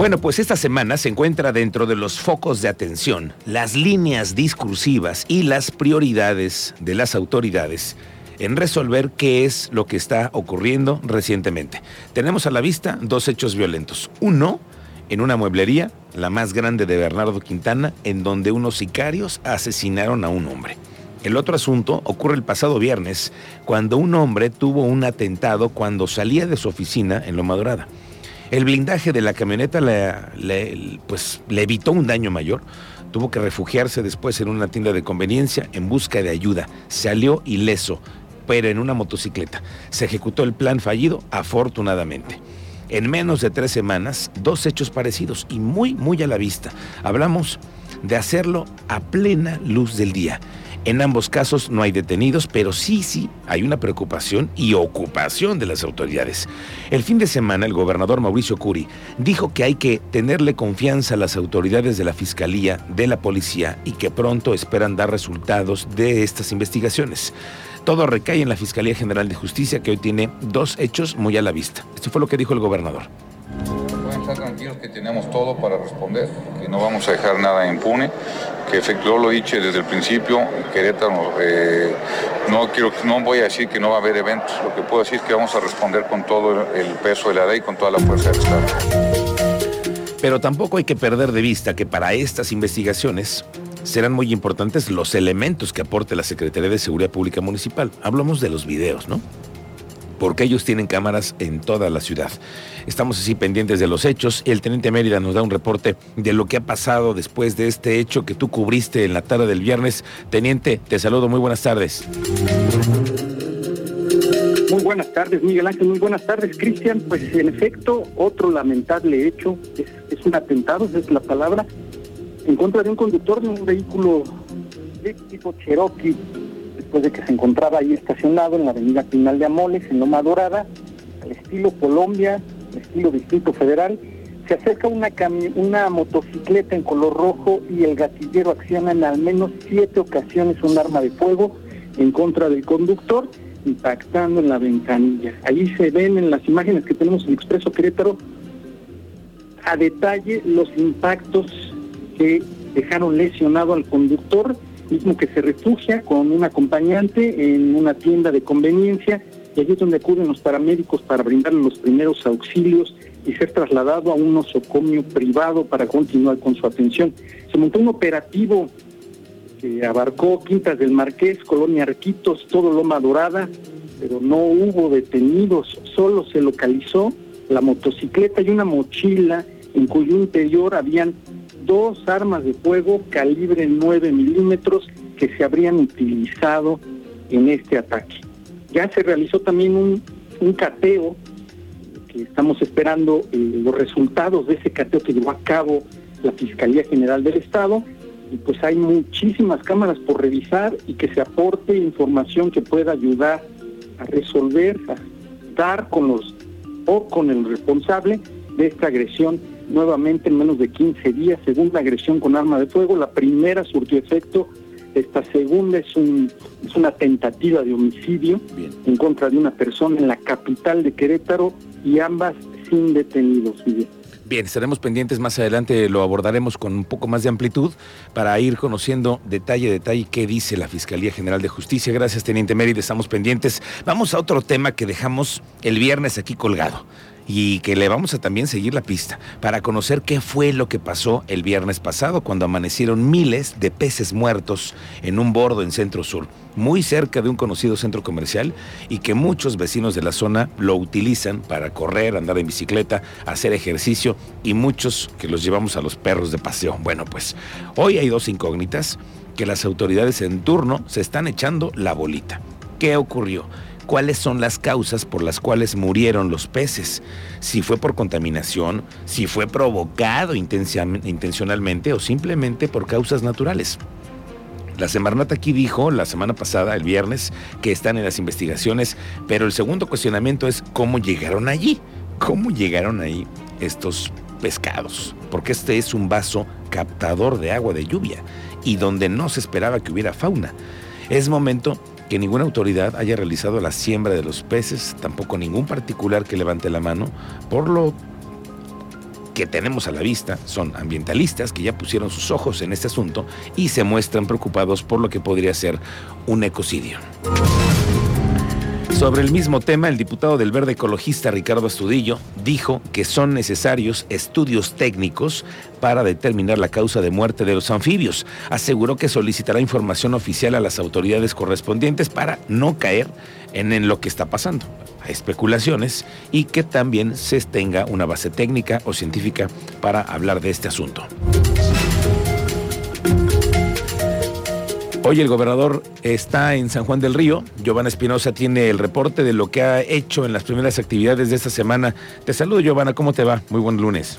Bueno, pues esta semana se encuentra dentro de los focos de atención, las líneas discursivas y las prioridades de las autoridades en resolver qué es lo que está ocurriendo recientemente. Tenemos a la vista dos hechos violentos. Uno, en una mueblería, la más grande de Bernardo Quintana, en donde unos sicarios asesinaron a un hombre. El otro asunto ocurre el pasado viernes, cuando un hombre tuvo un atentado cuando salía de su oficina en Loma Dorada. El blindaje de la camioneta le, pues, le evitó un daño mayor. Tuvo que refugiarse después en una tienda de conveniencia en busca de ayuda. Salió ileso, pero en una motocicleta. Se ejecutó el plan fallido, afortunadamente. En menos de tres semanas, dos hechos parecidos y muy, muy a la vista. Hablamos de hacerlo a plena luz del día. En ambos casos no hay detenidos, pero sí, sí, hay una preocupación y ocupación de las autoridades. El fin de semana, el gobernador Mauricio Curi dijo que hay que tenerle confianza a las autoridades de la Fiscalía, de la Policía y que pronto esperan dar resultados de estas investigaciones. Todo recae en la Fiscalía General de Justicia, que hoy tiene dos hechos muy a la vista. Esto fue lo que dijo el gobernador tranquilos que tenemos todo para responder, que no vamos a dejar nada impune, que efectuó lo dicho desde el principio, Querétaro, eh, no, quiero, no voy a decir que no va a haber eventos, lo que puedo decir es que vamos a responder con todo el peso de la ley, con toda la fuerza del Estado. Pero tampoco hay que perder de vista que para estas investigaciones serán muy importantes los elementos que aporte la Secretaría de Seguridad Pública Municipal. Hablamos de los videos, ¿no? Porque ellos tienen cámaras en toda la ciudad. Estamos así pendientes de los hechos. El teniente Mérida nos da un reporte de lo que ha pasado después de este hecho que tú cubriste en la tarde del viernes. Teniente, te saludo, muy buenas tardes. Muy buenas tardes, Miguel Ángel. Muy buenas tardes, Cristian. Pues en efecto, otro lamentable hecho, es, un atentado, es la palabra, en contra de un conductor de un vehículo de tipo Cherokee después de que se encontraba ahí estacionado en la avenida Pinal de Amoles, en Loma Dorada, al estilo Colombia, estilo Distrito Federal, se acerca una, una motocicleta en color rojo y el gatillero acciona en al menos siete ocasiones un arma de fuego en contra del conductor, impactando en la ventanilla. Ahí se ven en las imágenes que tenemos en Expreso Querétaro a detalle los impactos que dejaron lesionado al conductor mismo que se refugia con un acompañante en una tienda de conveniencia y allí es donde acuden los paramédicos para brindarle los primeros auxilios y ser trasladado a un nosocomio privado para continuar con su atención. Se montó un operativo que abarcó Quintas del Marqués, Colonia Arquitos, todo Loma Dorada, pero no hubo detenidos, solo se localizó la motocicleta y una mochila en cuyo interior habían dos armas de fuego calibre 9 milímetros que se habrían utilizado en este ataque. Ya se realizó también un, cateo, que estamos esperando eh, los resultados de ese cateo que llevó a cabo la Fiscalía General del Estado, y pues hay muchísimas cámaras por revisar y que se aporte información que pueda ayudar a resolver, a dar con los o con el responsable de esta agresión nuevamente en menos de 15 días, segunda agresión con arma de fuego, la primera surtió efecto, esta segunda es, un, es una tentativa de homicidio en contra de una persona en la capital de Querétaro y ambas sin detenidos. Bien, estaremos pendientes más adelante, lo abordaremos con un poco más de amplitud para ir conociendo detalle a detalle qué dice la Fiscalía General de Justicia. Gracias, Teniente Mérida, estamos pendientes. Vamos a otro tema que dejamos el viernes aquí colgado y que le vamos a también seguir la pista para conocer qué fue lo que pasó el viernes pasado cuando amanecieron miles de peces muertos en un bordo en Centro Sur, muy cerca de un conocido centro comercial y que muchos vecinos de la zona lo utilizan para correr, andar en bicicleta, hacer ejercicio y muchos que los llevamos a los perros de paseo. Bueno, pues hoy hay dos incógnitas que las autoridades en turno se están echando la bolita. ¿Qué ocurrió? Cuáles son las causas por las cuales murieron los peces, si fue por contaminación, si fue provocado intencionalmente o simplemente por causas naturales. La Semarnat aquí dijo la semana pasada, el viernes, que están en las investigaciones, pero el segundo cuestionamiento es cómo llegaron allí, cómo llegaron ahí estos pescados, porque este es un vaso captador de agua de lluvia y donde no se esperaba que hubiera fauna. Es momento que ninguna autoridad haya realizado la siembra de los peces, tampoco ningún particular que levante la mano, por lo que tenemos a la vista son ambientalistas que ya pusieron sus ojos en este asunto y se muestran preocupados por lo que podría ser un ecocidio. Sobre el mismo tema, el diputado del Verde Ecologista Ricardo Astudillo dijo que son necesarios estudios técnicos para determinar la causa de muerte de los anfibios. Aseguró que solicitará información oficial a las autoridades correspondientes para no caer en, lo que está pasando, a especulaciones y que también se tenga una base técnica o científica para hablar de este asunto. Hoy el gobernador está en San Juan del Río. Giovanna Espinosa tiene el reporte de lo que ha hecho en las primeras actividades de esta semana. Te saludo, Giovanna. ¿Cómo te va? Muy buen lunes.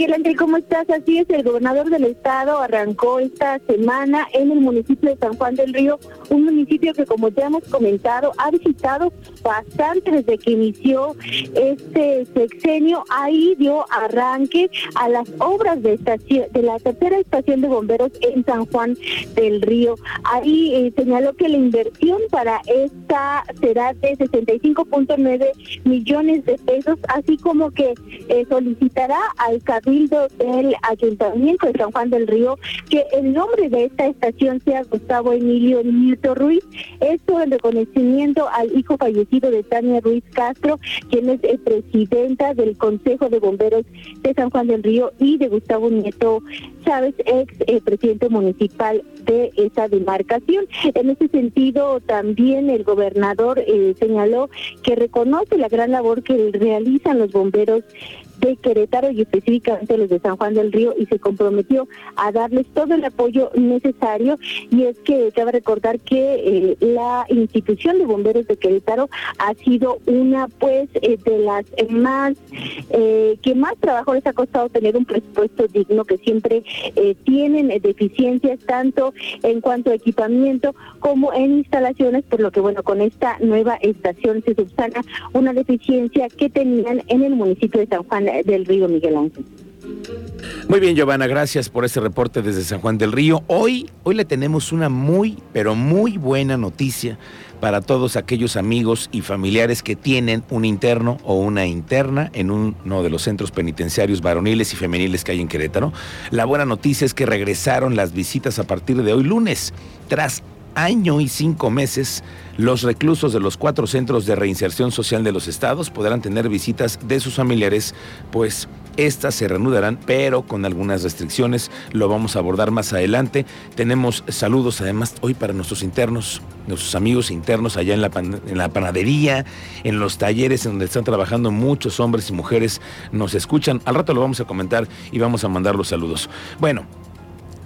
Miguel Ángel, ¿cómo estás? Así es, el gobernador del estado arrancó esta semana en el municipio de San Juan del Río, un municipio que como ya hemos comentado ha visitado bastante desde que inició este sexenio. Ahí dio arranque a las obras de la tercera estación de bomberos en San Juan del Río. Ahí eh, señaló que la inversión para esta será de 65.9 millones de pesos, así como que eh, solicitará al Cabildo del Ayuntamiento de San Juan del Río que el nombre de esta estación sea Gustavo Emilio Nieto Ruiz. Esto en reconocimiento al hijo fallecido de Tania Ruiz Castro, quien es presidenta del Consejo de Bomberos de San Juan del Río y de Gustavo Nieto Chávez, ex eh, presidente municipal de esa demarcación. En ese sentido, también el gobernador eh, señaló que reconoce la gran labor que realizan los bomberos de Querétaro y específicamente los de San Juan del Río y se comprometió a darles todo el apoyo necesario. Y es que cabe recordar que eh, la institución de bomberos de Querétaro ha sido una pues eh, de las más eh, que más trabajo les ha costado tener un presupuesto digno que siempre tienen deficiencias tanto en cuanto a equipamiento como en instalaciones por lo que bueno con esta nueva estación se subsana una deficiencia que tenían en el municipio de San Juan del Río Miguel Ángel. Muy bien, Giovanna, gracias por este reporte desde San Juan del Río. Hoy, hoy le tenemos una muy, pero muy buena noticia para todos aquellos amigos y familiares que tienen un interno o una interna en uno de los centros penitenciarios varoniles y femeniles que hay en Querétaro. La buena noticia es que regresaron las visitas a partir de hoy lunes, tras año y cinco meses, los reclusos de los cuatro centros de reinserción social de los estados podrán tener visitas de sus familiares, pues estas se reanudarán, pero con algunas restricciones. Lo vamos a abordar más adelante. Tenemos saludos además hoy para nuestros internos, nuestros amigos internos allá en la, panadería, en los talleres en donde están trabajando muchos hombres y mujeres. Nos escuchan. Al rato lo vamos a comentar y vamos a mandar los saludos. Bueno,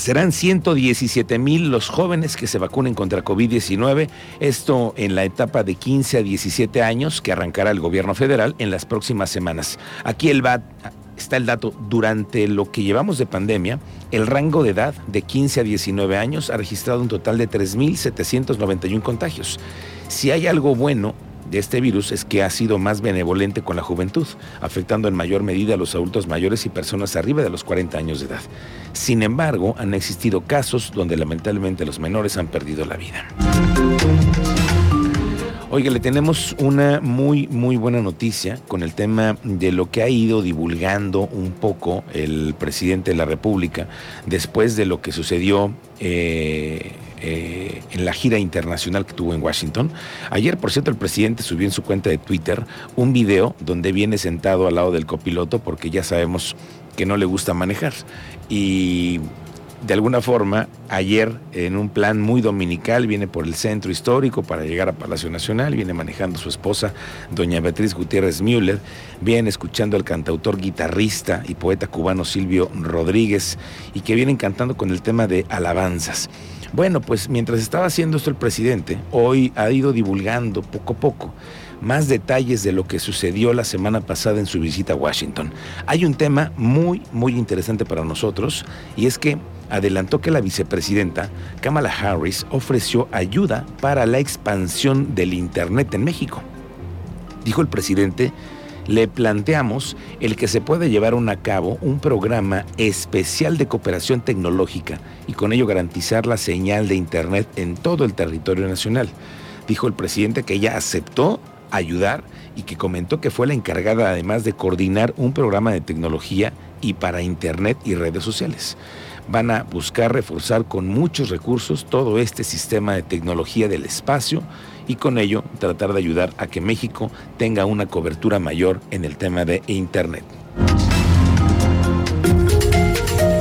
Serán 117 mil los jóvenes que se vacunen contra COVID-19, esto en la etapa de 15 a 17 años que arrancará el gobierno federal en las próximas semanas. Aquí está el dato, durante lo que llevamos de pandemia, el rango de edad de 15 a 19 años ha registrado un total de 3.791 contagios. Si hay algo bueno de este virus es que ha sido más benevolente con la juventud, afectando en mayor medida a los adultos mayores y personas arriba de los 40 años de edad. Sin embargo, han existido casos donde lamentablemente los menores han perdido la vida. Oiga, le tenemos una muy, muy buena noticia con el tema de lo que ha ido divulgando un poco el presidente de la República después de lo que sucedió eh, eh, en la gira internacional que tuvo en Washington. Ayer, por cierto, el presidente subió en su cuenta de Twitter un video donde viene sentado al lado del copiloto porque ya sabemos que no le gusta manejar. Y de alguna forma, ayer en un plan muy dominical viene por el centro histórico para llegar a Palacio Nacional, viene manejando su esposa, doña Beatriz Gutiérrez Müller, viene escuchando al cantautor, guitarrista y poeta cubano Silvio Rodríguez y que vienen cantando con el tema de alabanzas. Bueno, pues mientras estaba haciendo esto el presidente, hoy ha ido divulgando poco a poco más detalles de lo que sucedió la semana pasada en su visita a Washington. Hay un tema muy, muy interesante para nosotros y es que adelantó que la vicepresidenta Kamala Harris ofreció ayuda para la expansión del Internet en México. Dijo el presidente, le planteamos el que se pueda llevar a cabo un programa especial de cooperación tecnológica y con ello garantizar la señal de Internet en todo el territorio nacional. Dijo el presidente que ella aceptó ayudar y que comentó que fue la encargada además de coordinar un programa de tecnología y para Internet y redes sociales. Van a buscar reforzar con muchos recursos todo este sistema de tecnología del espacio y con ello tratar de ayudar a que México tenga una cobertura mayor en el tema de Internet.